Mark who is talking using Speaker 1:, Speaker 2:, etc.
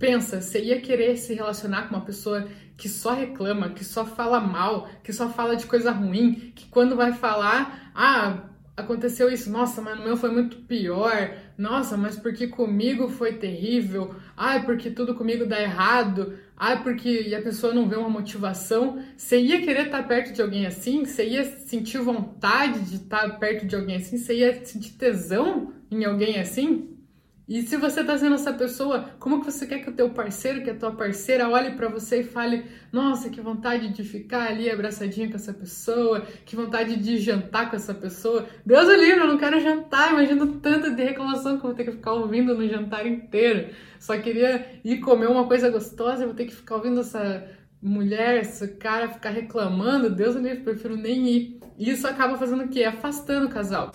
Speaker 1: Pensa, você ia querer se relacionar com uma pessoa que só reclama, que só fala mal, que só fala de coisa ruim, que quando vai falar, ah, aconteceu isso, nossa, mas no meu foi muito pior, nossa, mas porque comigo foi terrível, ai, porque tudo comigo dá errado, ai, porque e a pessoa não vê uma motivação. Você ia querer estar perto de alguém assim? Você ia sentir vontade de estar perto de alguém assim? Você ia sentir tesão em alguém assim? E se você tá sendo essa pessoa, como que você quer que o teu parceiro, que a tua parceira olhe para você e fale: "Nossa, que vontade de ficar ali abraçadinha com essa pessoa, que vontade de jantar com essa pessoa". Deus o livre, eu não quero jantar, imagino tanta de reclamação que eu vou ter que ficar ouvindo no jantar inteiro. Só queria ir comer uma coisa gostosa, eu vou ter que ficar ouvindo essa mulher, esse cara ficar reclamando. Deus o livre, prefiro nem ir. E isso acaba fazendo o quê? Afastando o casal.